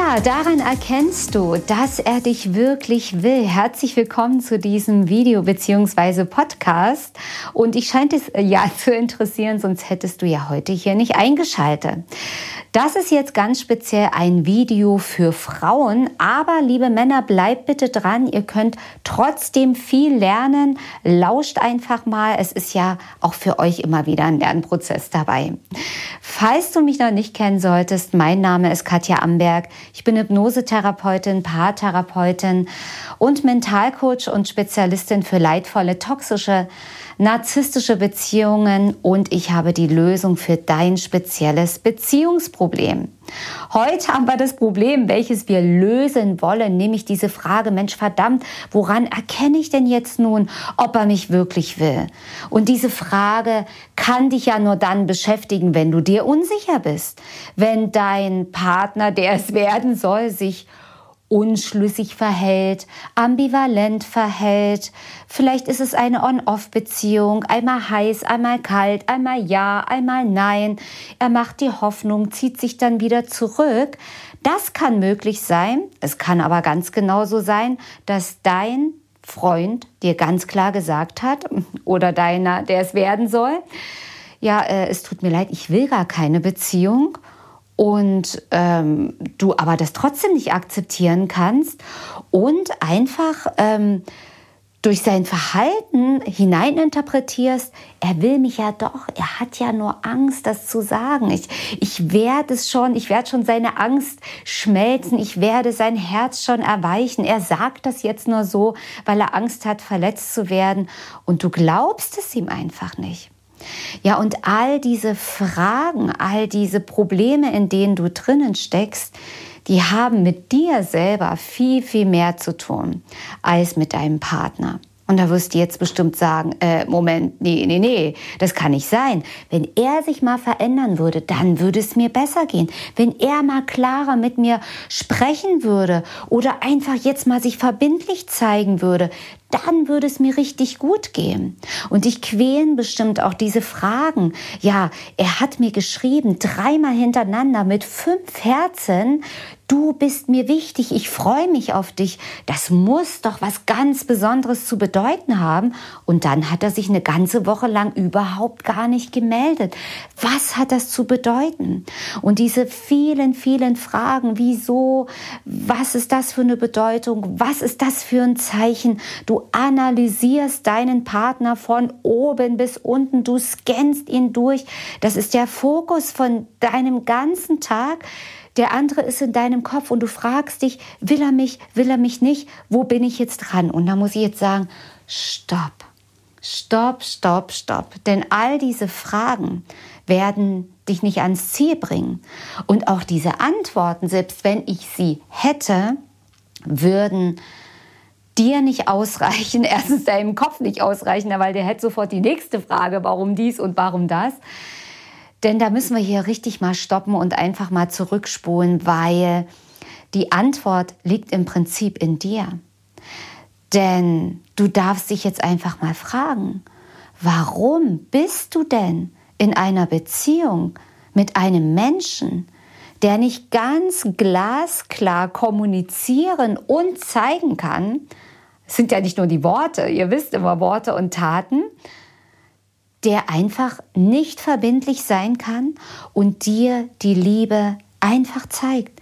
Ja, daran erkennst du, dass er dich wirklich will. Herzlich willkommen zu diesem Video bzw. Podcast. Und ich scheint es äh, ja zu interessieren, sonst hättest du ja heute hier nicht eingeschaltet. Das ist jetzt ganz speziell ein Video für Frauen, aber liebe Männer, bleibt bitte dran. Ihr könnt trotzdem viel lernen. Lauscht einfach mal. Es ist ja auch für euch immer wieder ein Lernprozess dabei. Falls du mich noch nicht kennen solltest, mein Name ist Katja Amberg. Ich bin Hypnosetherapeutin, Paartherapeutin und Mentalcoach und Spezialistin für leidvolle toxische narzisstische Beziehungen und ich habe die Lösung für dein spezielles Beziehungsproblem. Heute haben wir das Problem, welches wir lösen wollen, nämlich diese Frage, Mensch verdammt, woran erkenne ich denn jetzt nun, ob er mich wirklich will? Und diese Frage kann dich ja nur dann beschäftigen, wenn du dir unsicher bist, wenn dein Partner, der es werden soll, sich unschlüssig verhält, ambivalent verhält. Vielleicht ist es eine On-Off-Beziehung, einmal heiß, einmal kalt, einmal ja, einmal nein. Er macht die Hoffnung, zieht sich dann wieder zurück. Das kann möglich sein. Es kann aber ganz genauso sein, dass dein Freund dir ganz klar gesagt hat oder deiner, der es werden soll, ja, äh, es tut mir leid, ich will gar keine Beziehung und ähm, du aber das trotzdem nicht akzeptieren kannst und einfach ähm, durch sein Verhalten hineininterpretierst, er will mich ja doch, er hat ja nur Angst, das zu sagen. Ich, ich werde es schon, ich werde schon seine Angst schmelzen, ich werde sein Herz schon erweichen. Er sagt das jetzt nur so, weil er Angst hat, verletzt zu werden und du glaubst es ihm einfach nicht. Ja, und all diese Fragen, all diese Probleme, in denen du drinnen steckst, die haben mit dir selber viel, viel mehr zu tun als mit deinem Partner. Und da wirst du jetzt bestimmt sagen, äh, Moment, nee, nee, nee, das kann nicht sein. Wenn er sich mal verändern würde, dann würde es mir besser gehen. Wenn er mal klarer mit mir sprechen würde oder einfach jetzt mal sich verbindlich zeigen würde, dann würde es mir richtig gut gehen. Und dich quälen bestimmt auch diese Fragen. Ja, er hat mir geschrieben, dreimal hintereinander mit fünf Herzen, du bist mir wichtig, ich freue mich auf dich. Das muss doch was ganz Besonderes zu bedeuten haben. Und dann hat er sich eine ganze Woche lang überhaupt gar nicht gemeldet. Was hat das zu bedeuten? Und diese vielen, vielen Fragen, wieso, was ist das für eine Bedeutung, was ist das für ein Zeichen? Du analysierst deinen Partner von oben bis unten, du scannst ihn durch. Das ist der Fokus von deinem ganzen Tag. Der andere ist in deinem Kopf und du fragst dich, will er mich, will er mich nicht, wo bin ich jetzt dran? Und da muss ich jetzt sagen, stopp, stopp, stopp, stopp. Denn all diese Fragen werden dich nicht ans Ziel bringen. Und auch diese Antworten, selbst wenn ich sie hätte, würden dir nicht ausreichen, erstens deinem Kopf nicht ausreichen, weil der hätte sofort die nächste Frage, warum dies und warum das. Denn da müssen wir hier richtig mal stoppen und einfach mal zurückspulen, weil die Antwort liegt im Prinzip in dir. Denn du darfst dich jetzt einfach mal fragen, warum bist du denn in einer Beziehung mit einem Menschen, der nicht ganz glasklar kommunizieren und zeigen kann, es sind ja nicht nur die Worte, ihr wisst immer Worte und Taten, der einfach nicht verbindlich sein kann und dir die Liebe einfach zeigt.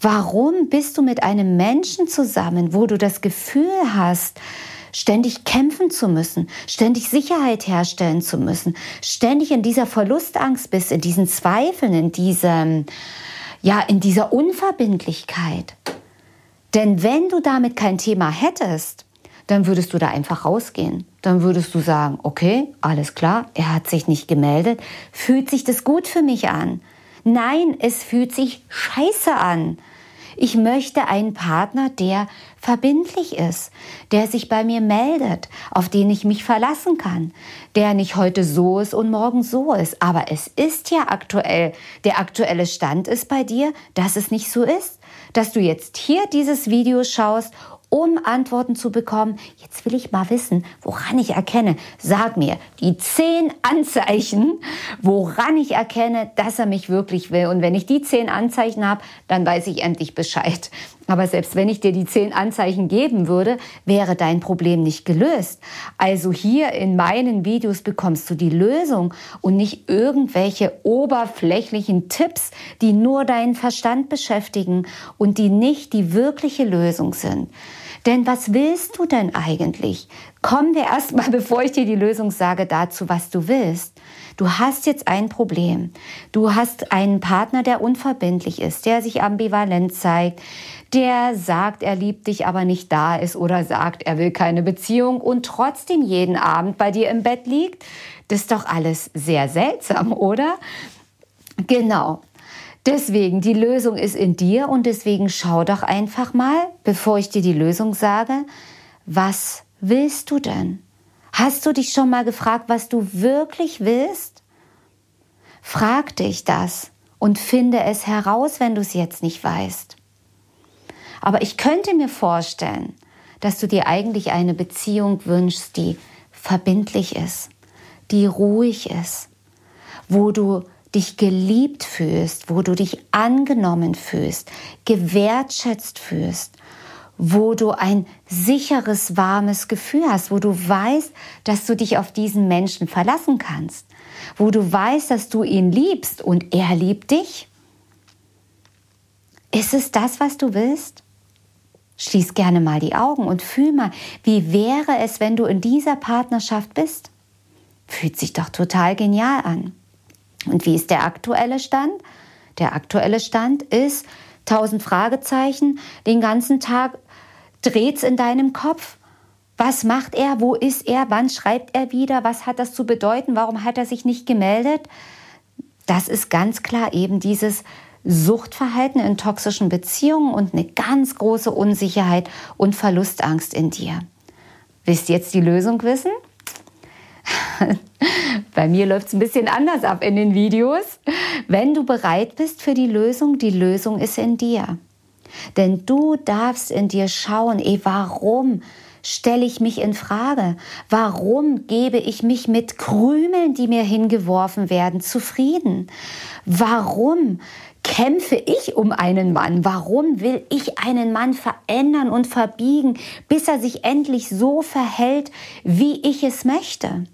Warum bist du mit einem Menschen zusammen, wo du das Gefühl hast, ständig kämpfen zu müssen, ständig Sicherheit herstellen zu müssen, ständig in dieser Verlustangst bist, in diesen Zweifeln, in diesem, ja, in dieser Unverbindlichkeit. Denn wenn du damit kein Thema hättest, dann würdest du da einfach rausgehen. Dann würdest du sagen, okay, alles klar, er hat sich nicht gemeldet. Fühlt sich das gut für mich an? Nein, es fühlt sich scheiße an. Ich möchte einen Partner, der verbindlich ist, der sich bei mir meldet, auf den ich mich verlassen kann, der nicht heute so ist und morgen so ist. Aber es ist ja aktuell, der aktuelle Stand ist bei dir, dass es nicht so ist, dass du jetzt hier dieses Video schaust um Antworten zu bekommen. Jetzt will ich mal wissen, woran ich erkenne. Sag mir die zehn Anzeichen, woran ich erkenne, dass er mich wirklich will. Und wenn ich die zehn Anzeichen habe, dann weiß ich endlich Bescheid. Aber selbst wenn ich dir die zehn Anzeichen geben würde, wäre dein Problem nicht gelöst. Also hier in meinen Videos bekommst du die Lösung und nicht irgendwelche oberflächlichen Tipps, die nur deinen Verstand beschäftigen und die nicht die wirkliche Lösung sind. Denn was willst du denn eigentlich? Kommen wir erstmal, bevor ich dir die Lösung sage, dazu, was du willst. Du hast jetzt ein Problem. Du hast einen Partner, der unverbindlich ist, der sich ambivalent zeigt, der sagt, er liebt dich, aber nicht da ist oder sagt, er will keine Beziehung und trotzdem jeden Abend bei dir im Bett liegt. Das ist doch alles sehr seltsam, oder? Genau. Deswegen, die Lösung ist in dir und deswegen schau doch einfach mal, bevor ich dir die Lösung sage, was willst du denn? Hast du dich schon mal gefragt, was du wirklich willst? Frag dich das und finde es heraus, wenn du es jetzt nicht weißt. Aber ich könnte mir vorstellen, dass du dir eigentlich eine Beziehung wünschst, die verbindlich ist, die ruhig ist, wo du dich geliebt fühlst, wo du dich angenommen fühlst, gewertschätzt fühlst, wo du ein sicheres, warmes Gefühl hast, wo du weißt, dass du dich auf diesen Menschen verlassen kannst, wo du weißt, dass du ihn liebst und er liebt dich? Ist es das, was du willst? Schließ gerne mal die Augen und fühl mal, wie wäre es, wenn du in dieser Partnerschaft bist? Fühlt sich doch total genial an. Und wie ist der aktuelle Stand? Der aktuelle Stand ist tausend Fragezeichen, den ganzen Tag dreht's in deinem Kopf. Was macht er? Wo ist er? Wann schreibt er wieder? Was hat das zu bedeuten? Warum hat er sich nicht gemeldet? Das ist ganz klar eben dieses Suchtverhalten in toxischen Beziehungen und eine ganz große Unsicherheit und Verlustangst in dir. Willst du jetzt die Lösung wissen? Bei mir läuft es ein bisschen anders ab in den Videos. Wenn du bereit bist für die Lösung, die Lösung ist in dir. Denn du darfst in dir schauen, ey, warum stelle ich mich in Frage? Warum gebe ich mich mit Krümeln, die mir hingeworfen werden, zufrieden? Warum kämpfe ich um einen Mann? Warum will ich einen Mann verändern und verbiegen, bis er sich endlich so verhält, wie ich es möchte?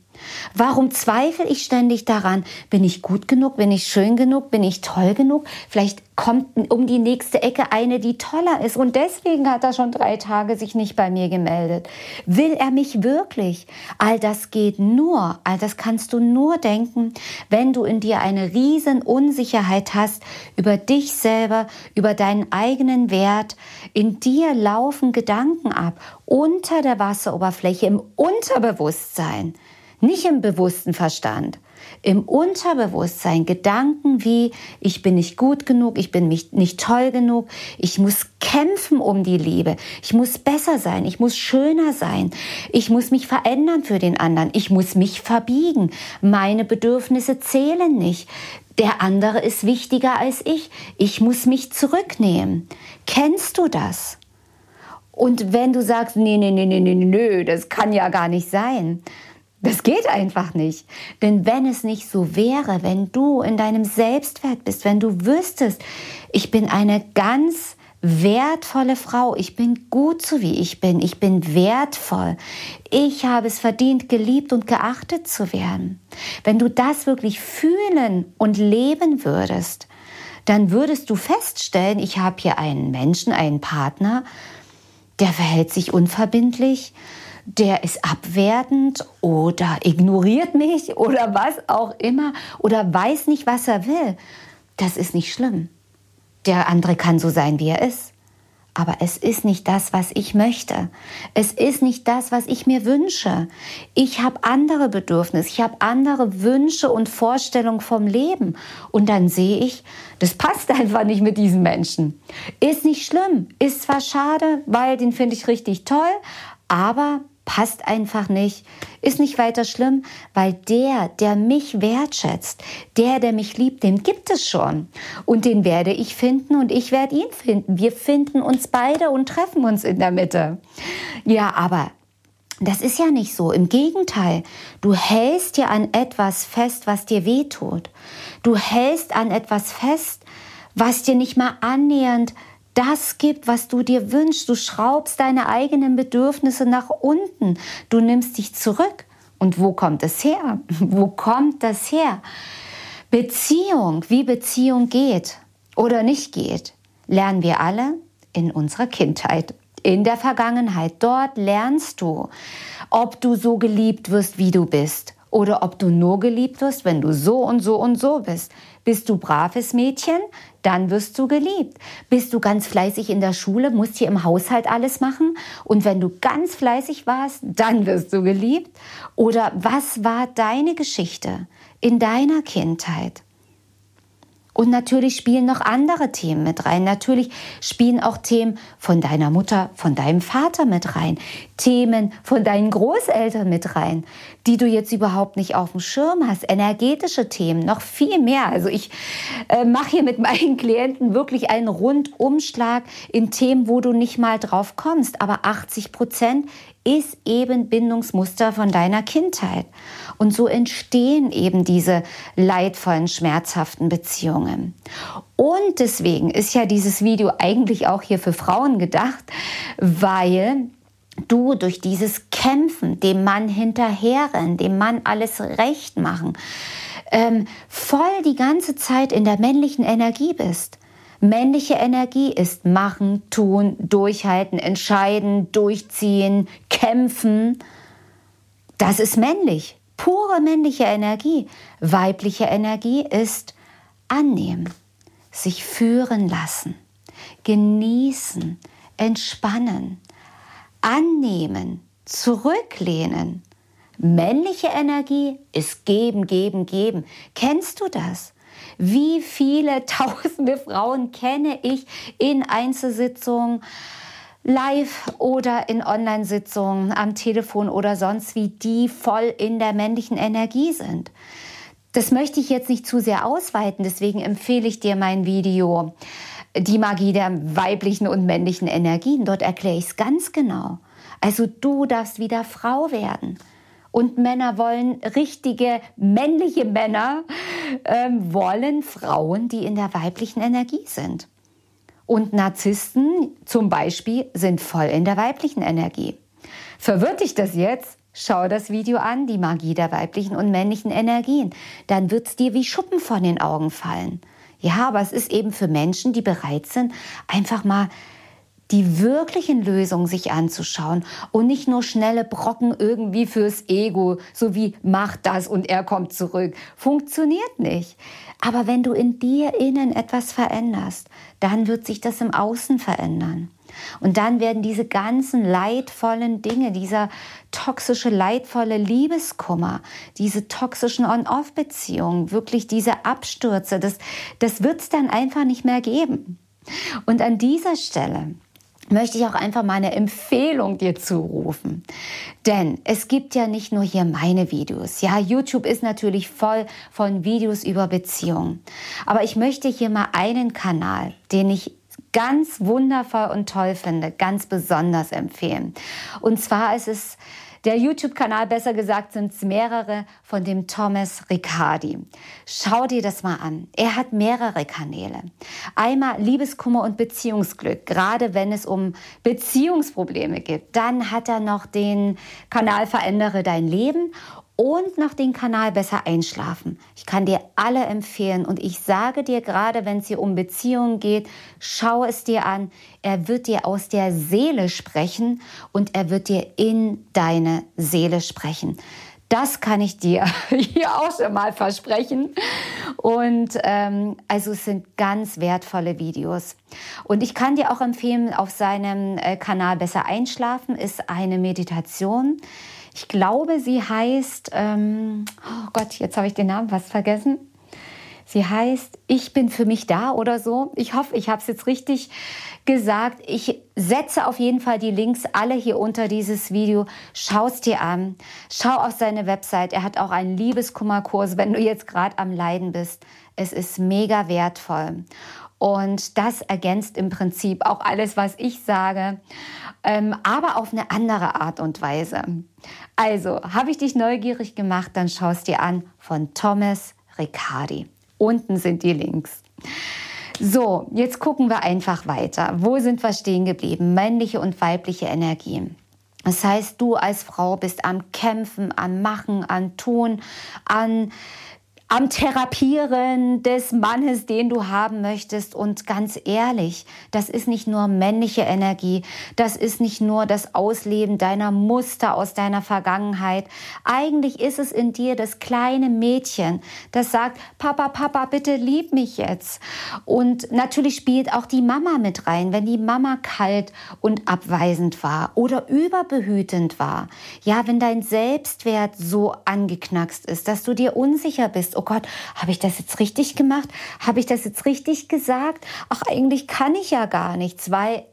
Warum zweifle ich ständig daran? Bin ich gut genug? Bin ich schön genug? Bin ich toll genug? Vielleicht kommt um die nächste Ecke eine, die toller ist und deswegen hat er schon drei Tage sich nicht bei mir gemeldet. Will er mich wirklich? All das geht nur, all das kannst du nur denken, wenn du in dir eine riesen Unsicherheit hast über dich selber, über deinen eigenen Wert. In dir laufen Gedanken ab unter der Wasseroberfläche, im Unterbewusstsein nicht im bewussten Verstand, im Unterbewusstsein Gedanken wie, ich bin nicht gut genug, ich bin nicht toll genug, ich muss kämpfen um die Liebe, ich muss besser sein, ich muss schöner sein, ich muss mich verändern für den anderen, ich muss mich verbiegen, meine Bedürfnisse zählen nicht, der andere ist wichtiger als ich, ich muss mich zurücknehmen. Kennst du das? Und wenn du sagst, nee, nee, nee, nee, nee, nee, das kann ja gar nicht sein, das geht einfach nicht. Denn wenn es nicht so wäre, wenn du in deinem Selbstwert bist, wenn du wüsstest, ich bin eine ganz wertvolle Frau, ich bin gut so wie ich bin, ich bin wertvoll, ich habe es verdient, geliebt und geachtet zu werden. Wenn du das wirklich fühlen und leben würdest, dann würdest du feststellen, ich habe hier einen Menschen, einen Partner, der verhält sich unverbindlich, der ist abwertend oder ignoriert mich oder was auch immer oder weiß nicht, was er will. Das ist nicht schlimm. Der andere kann so sein, wie er ist. Aber es ist nicht das, was ich möchte. Es ist nicht das, was ich mir wünsche. Ich habe andere Bedürfnisse, ich habe andere Wünsche und Vorstellungen vom Leben. Und dann sehe ich, das passt einfach nicht mit diesem Menschen. Ist nicht schlimm, ist zwar schade, weil den finde ich richtig toll, aber passt einfach nicht, ist nicht weiter schlimm, weil der, der mich wertschätzt, der, der mich liebt, den gibt es schon. Und den werde ich finden und ich werde ihn finden. Wir finden uns beide und treffen uns in der Mitte. Ja, aber das ist ja nicht so. Im Gegenteil, du hältst ja an etwas fest, was dir wehtut. Du hältst an etwas fest, was dir nicht mal annähernd das gibt, was du dir wünschst. Du schraubst deine eigenen Bedürfnisse nach unten. Du nimmst dich zurück. Und wo kommt es her? Wo kommt das her? Beziehung, wie Beziehung geht oder nicht geht, lernen wir alle in unserer Kindheit, in der Vergangenheit. Dort lernst du, ob du so geliebt wirst, wie du bist oder ob du nur geliebt wirst, wenn du so und so und so bist. Bist du braves Mädchen, dann wirst du geliebt. Bist du ganz fleißig in der Schule, musst hier im Haushalt alles machen und wenn du ganz fleißig warst, dann wirst du geliebt. Oder was war deine Geschichte in deiner Kindheit? Und natürlich spielen noch andere Themen mit rein. Natürlich spielen auch Themen von deiner Mutter, von deinem Vater mit rein. Themen von deinen Großeltern mit rein, die du jetzt überhaupt nicht auf dem Schirm hast. Energetische Themen, noch viel mehr. Also ich äh, mache hier mit meinen Klienten wirklich einen Rundumschlag in Themen, wo du nicht mal drauf kommst. Aber 80 Prozent ist eben Bindungsmuster von deiner Kindheit. Und so entstehen eben diese leidvollen, schmerzhaften Beziehungen. Und deswegen ist ja dieses Video eigentlich auch hier für Frauen gedacht, weil du durch dieses Kämpfen, dem Mann hinterherrennen, dem Mann alles recht machen, ähm, voll die ganze Zeit in der männlichen Energie bist. Männliche Energie ist machen, tun, durchhalten, entscheiden, durchziehen, kämpfen. Das ist männlich, pure männliche Energie. Weibliche Energie ist annehmen, sich führen lassen, genießen, entspannen, annehmen, zurücklehnen. Männliche Energie ist geben, geben, geben. Kennst du das? Wie viele tausende Frauen kenne ich in Einzelsitzungen, live oder in Online-Sitzungen, am Telefon oder sonst wie, die voll in der männlichen Energie sind. Das möchte ich jetzt nicht zu sehr ausweiten, deswegen empfehle ich dir mein Video Die Magie der weiblichen und männlichen Energien. Dort erkläre ich es ganz genau. Also du darfst wieder Frau werden. Und Männer wollen richtige männliche Männer, ähm, wollen Frauen, die in der weiblichen Energie sind. Und Narzissten zum Beispiel sind voll in der weiblichen Energie. Verwirrt dich das jetzt? Schau das Video an, die Magie der weiblichen und männlichen Energien. Dann wird es dir wie Schuppen von den Augen fallen. Ja, aber es ist eben für Menschen, die bereit sind, einfach mal die wirklichen Lösungen sich anzuschauen und nicht nur schnelle Brocken irgendwie fürs Ego, so wie mach das und er kommt zurück. Funktioniert nicht. Aber wenn du in dir innen etwas veränderst, dann wird sich das im Außen verändern. Und dann werden diese ganzen leidvollen Dinge, dieser toxische, leidvolle Liebeskummer, diese toxischen On-Off-Beziehungen, wirklich diese Abstürze, das, das wird es dann einfach nicht mehr geben. Und an dieser Stelle möchte ich auch einfach mal eine Empfehlung dir zurufen. Denn es gibt ja nicht nur hier meine Videos. Ja, YouTube ist natürlich voll von Videos über Beziehungen. Aber ich möchte hier mal einen Kanal, den ich ganz wundervoll und toll finde, ganz besonders empfehlen. Und zwar ist es der YouTube-Kanal, besser gesagt, sind es mehrere von dem Thomas Riccardi. Schau dir das mal an. Er hat mehrere Kanäle. Einmal Liebeskummer und Beziehungsglück, gerade wenn es um Beziehungsprobleme geht. Dann hat er noch den Kanal Verändere dein Leben und noch den Kanal besser einschlafen. Ich kann dir alle empfehlen und ich sage dir gerade, wenn es hier um Beziehungen geht, schau es dir an. Er wird dir aus der Seele sprechen und er wird dir in deine Seele sprechen. Das kann ich dir hier auch schon mal versprechen. Und ähm, also es sind ganz wertvolle Videos. Und ich kann dir auch empfehlen, auf seinem äh, Kanal Besser Einschlafen ist eine Meditation. Ich glaube, sie heißt, ähm, oh Gott, jetzt habe ich den Namen fast vergessen. Sie heißt Ich bin für mich da oder so. Ich hoffe, ich habe es jetzt richtig gesagt. Ich setze auf jeden Fall die Links alle hier unter dieses Video. Schau es dir an. Schau auf seine Website. Er hat auch einen Liebeskummerkurs, wenn du jetzt gerade am Leiden bist. Es ist mega wertvoll. Und das ergänzt im Prinzip auch alles, was ich sage, ähm, aber auf eine andere Art und Weise. Also, habe ich dich neugierig gemacht, dann schau es dir an von Thomas Riccardi. Unten sind die Links. So, jetzt gucken wir einfach weiter. Wo sind wir stehen geblieben? Männliche und weibliche Energien. Das heißt, du als Frau bist am Kämpfen, am Machen, am Tun, an am Therapieren des Mannes, den du haben möchtest. Und ganz ehrlich, das ist nicht nur männliche Energie, das ist nicht nur das Ausleben deiner Muster aus deiner Vergangenheit. Eigentlich ist es in dir das kleine Mädchen, das sagt, Papa, Papa, bitte lieb mich jetzt. Und natürlich spielt auch die Mama mit rein, wenn die Mama kalt und abweisend war oder überbehütend war. Ja, wenn dein Selbstwert so angeknackst ist, dass du dir unsicher bist, oh Gott, habe ich das jetzt richtig gemacht? Habe ich das jetzt richtig gesagt? Ach, eigentlich kann ich ja gar nichts, weil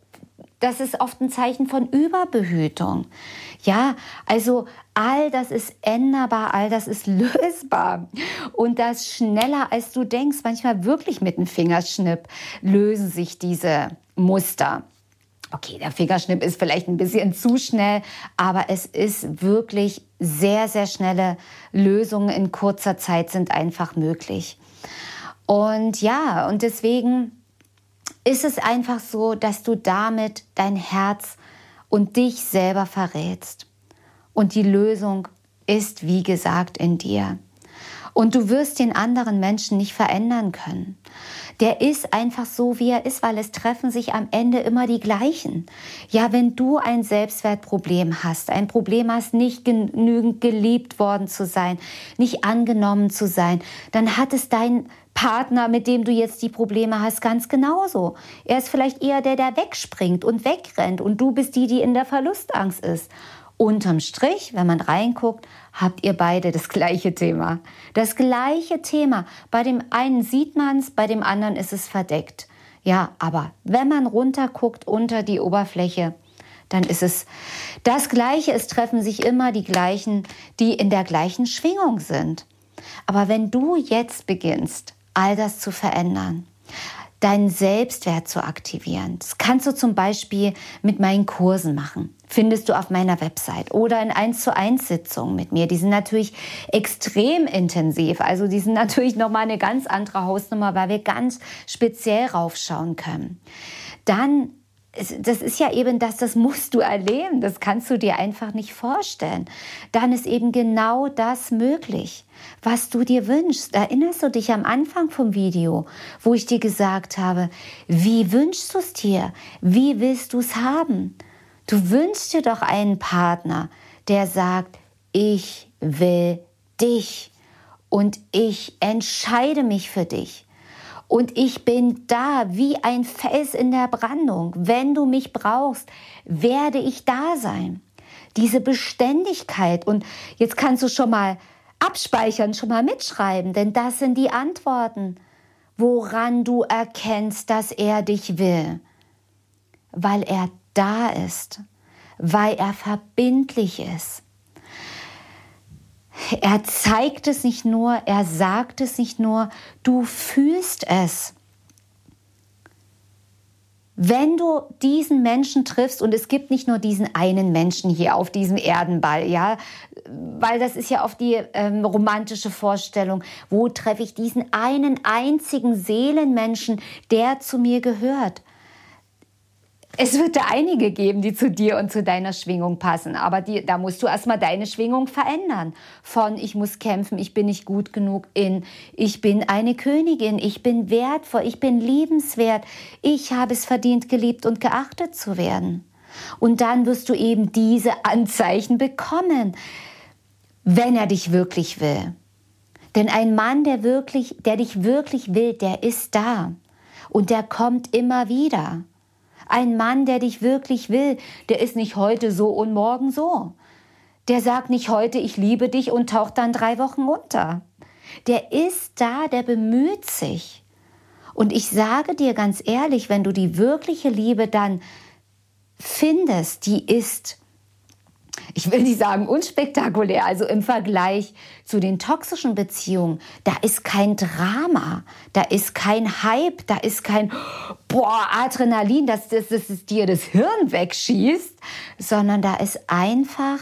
das ist oft ein Zeichen von Überbehütung. Ja, also all das ist änderbar, all das ist lösbar. Und das schneller, als du denkst, manchmal wirklich mit einem Fingerschnipp lösen sich diese Muster. Okay, der Fingerschnipp ist vielleicht ein bisschen zu schnell, aber es ist wirklich sehr, sehr schnelle Lösungen in kurzer Zeit sind einfach möglich. Und ja, und deswegen ist es einfach so, dass du damit dein Herz und dich selber verrätst. Und die Lösung ist, wie gesagt, in dir. Und du wirst den anderen Menschen nicht verändern können. Der ist einfach so, wie er ist, weil es treffen sich am Ende immer die gleichen. Ja, wenn du ein Selbstwertproblem hast, ein Problem hast, nicht genügend geliebt worden zu sein, nicht angenommen zu sein, dann hat es dein Partner, mit dem du jetzt die Probleme hast, ganz genauso. Er ist vielleicht eher der, der wegspringt und wegrennt und du bist die, die in der Verlustangst ist. Unterm Strich, wenn man reinguckt, habt ihr beide das gleiche Thema. Das gleiche Thema. Bei dem einen sieht man es, bei dem anderen ist es verdeckt. Ja, aber wenn man runterguckt unter die Oberfläche, dann ist es das Gleiche. Es treffen sich immer die gleichen, die in der gleichen Schwingung sind. Aber wenn du jetzt beginnst, all das zu verändern, deinen Selbstwert zu aktivieren. Das kannst du zum Beispiel mit meinen Kursen machen. Findest du auf meiner Website oder in 1 zu 1 Sitzungen mit mir. Die sind natürlich extrem intensiv. Also die sind natürlich nochmal eine ganz andere Hausnummer, weil wir ganz speziell raufschauen können. Dann das ist ja eben das, das musst du erleben, das kannst du dir einfach nicht vorstellen. Dann ist eben genau das möglich, was du dir wünschst. Erinnerst du dich am Anfang vom Video, wo ich dir gesagt habe, wie wünschst du es dir? Wie willst du es haben? Du wünschst dir doch einen Partner, der sagt, ich will dich und ich entscheide mich für dich. Und ich bin da wie ein Fels in der Brandung. Wenn du mich brauchst, werde ich da sein. Diese Beständigkeit. Und jetzt kannst du schon mal abspeichern, schon mal mitschreiben, denn das sind die Antworten, woran du erkennst, dass er dich will. Weil er da ist, weil er verbindlich ist er zeigt es nicht nur, er sagt es nicht nur, du fühlst es. Wenn du diesen Menschen triffst, und es gibt nicht nur diesen einen Menschen hier auf diesem Erdenball, ja, weil das ist ja oft die ähm, romantische Vorstellung, wo treffe ich diesen einen einzigen Seelenmenschen, der zu mir gehört? Es wird da einige geben, die zu dir und zu deiner Schwingung passen. Aber die, da musst du erstmal deine Schwingung verändern. Von ich muss kämpfen, ich bin nicht gut genug in ich bin eine Königin, ich bin wertvoll, ich bin liebenswert, ich habe es verdient, geliebt und geachtet zu werden. Und dann wirst du eben diese Anzeichen bekommen, wenn er dich wirklich will. Denn ein Mann, der wirklich, der dich wirklich will, der ist da. Und der kommt immer wieder. Ein Mann, der dich wirklich will, der ist nicht heute so und morgen so. Der sagt nicht heute, ich liebe dich und taucht dann drei Wochen unter. Der ist da, der bemüht sich. Und ich sage dir ganz ehrlich, wenn du die wirkliche Liebe dann findest, die ist ich will nicht sagen unspektakulär, also im Vergleich zu den toxischen Beziehungen, da ist kein Drama, da ist kein Hype, da ist kein boah, Adrenalin, dass das, das, das dir das Hirn wegschießt, sondern da ist einfach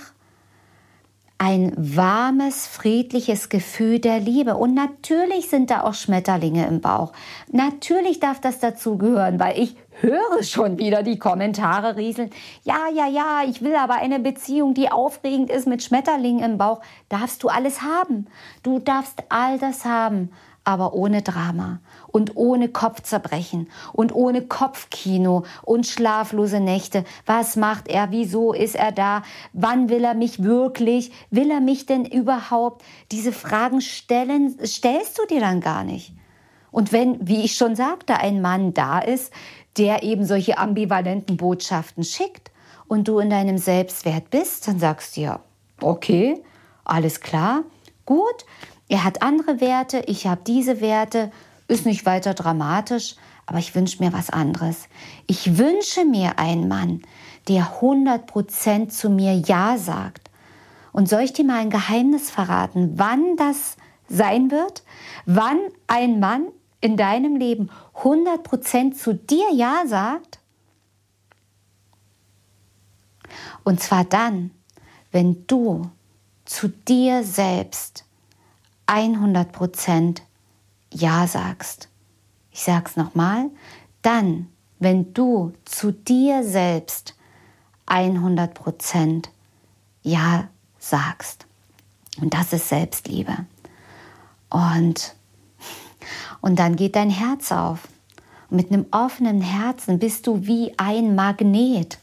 ein warmes, friedliches Gefühl der Liebe. Und natürlich sind da auch Schmetterlinge im Bauch. Natürlich darf das dazugehören, weil ich höre schon wieder die Kommentare rieseln. Ja, ja, ja, ich will aber eine Beziehung, die aufregend ist mit Schmetterlingen im Bauch. Darfst du alles haben. Du darfst all das haben aber ohne Drama und ohne Kopfzerbrechen und ohne Kopfkino und schlaflose Nächte. Was macht er? Wieso ist er da? Wann will er mich wirklich? Will er mich denn überhaupt? Diese Fragen stellen, stellst du dir dann gar nicht. Und wenn, wie ich schon sagte, ein Mann da ist, der eben solche ambivalenten Botschaften schickt und du in deinem Selbstwert bist, dann sagst du ja, okay, alles klar, gut, er hat andere Werte, ich habe diese Werte, ist nicht weiter dramatisch, aber ich wünsche mir was anderes. Ich wünsche mir einen Mann, der 100% zu mir Ja sagt. Und soll ich dir mal ein Geheimnis verraten, wann das sein wird? Wann ein Mann in deinem Leben 100% zu dir Ja sagt? Und zwar dann, wenn du zu dir selbst 100 Prozent Ja sagst. Ich sag's nochmal, dann, wenn du zu dir selbst 100 Prozent Ja sagst. Und das ist Selbstliebe. Und, und dann geht dein Herz auf. Und mit einem offenen Herzen bist du wie ein Magnet.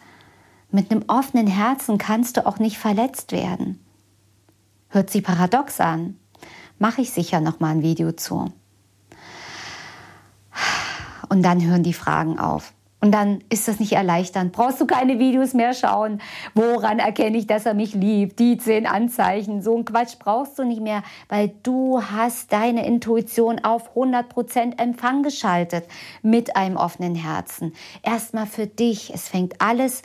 Mit einem offenen Herzen kannst du auch nicht verletzt werden. Hört sich paradox an, mache ich sicher noch mal ein Video zu. Und dann hören die Fragen auf. Und dann ist das nicht erleichternd. Brauchst du keine Videos mehr schauen? Woran erkenne ich, dass er mich liebt? Die zehn Anzeichen. So ein Quatsch brauchst du nicht mehr, weil du hast deine Intuition auf 100% Empfang geschaltet mit einem offenen Herzen. Erstmal für dich. Es fängt alles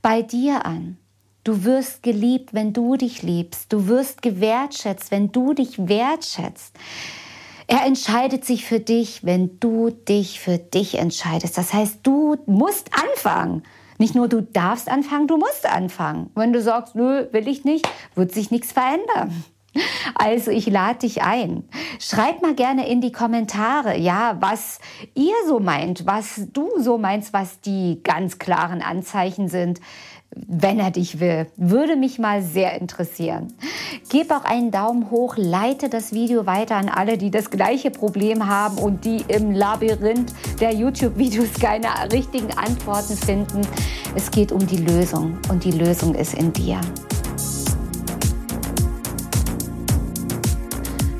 bei dir an. Du wirst geliebt, wenn du dich liebst. Du wirst gewertschätzt, wenn du dich wertschätzt. Er entscheidet sich für dich, wenn du dich für dich entscheidest. Das heißt, du musst anfangen. Nicht nur du darfst anfangen, du musst anfangen. Wenn du sagst, nö, will ich nicht, wird sich nichts verändern. Also ich lade dich ein. Schreib mal gerne in die Kommentare, ja, was ihr so meint, was du so meinst, was die ganz klaren Anzeichen sind, wenn er dich will. Würde mich mal sehr interessieren. Gib auch einen Daumen hoch, leite das Video weiter an alle, die das gleiche Problem haben und die im Labyrinth der YouTube-Videos keine richtigen Antworten finden. Es geht um die Lösung und die Lösung ist in dir.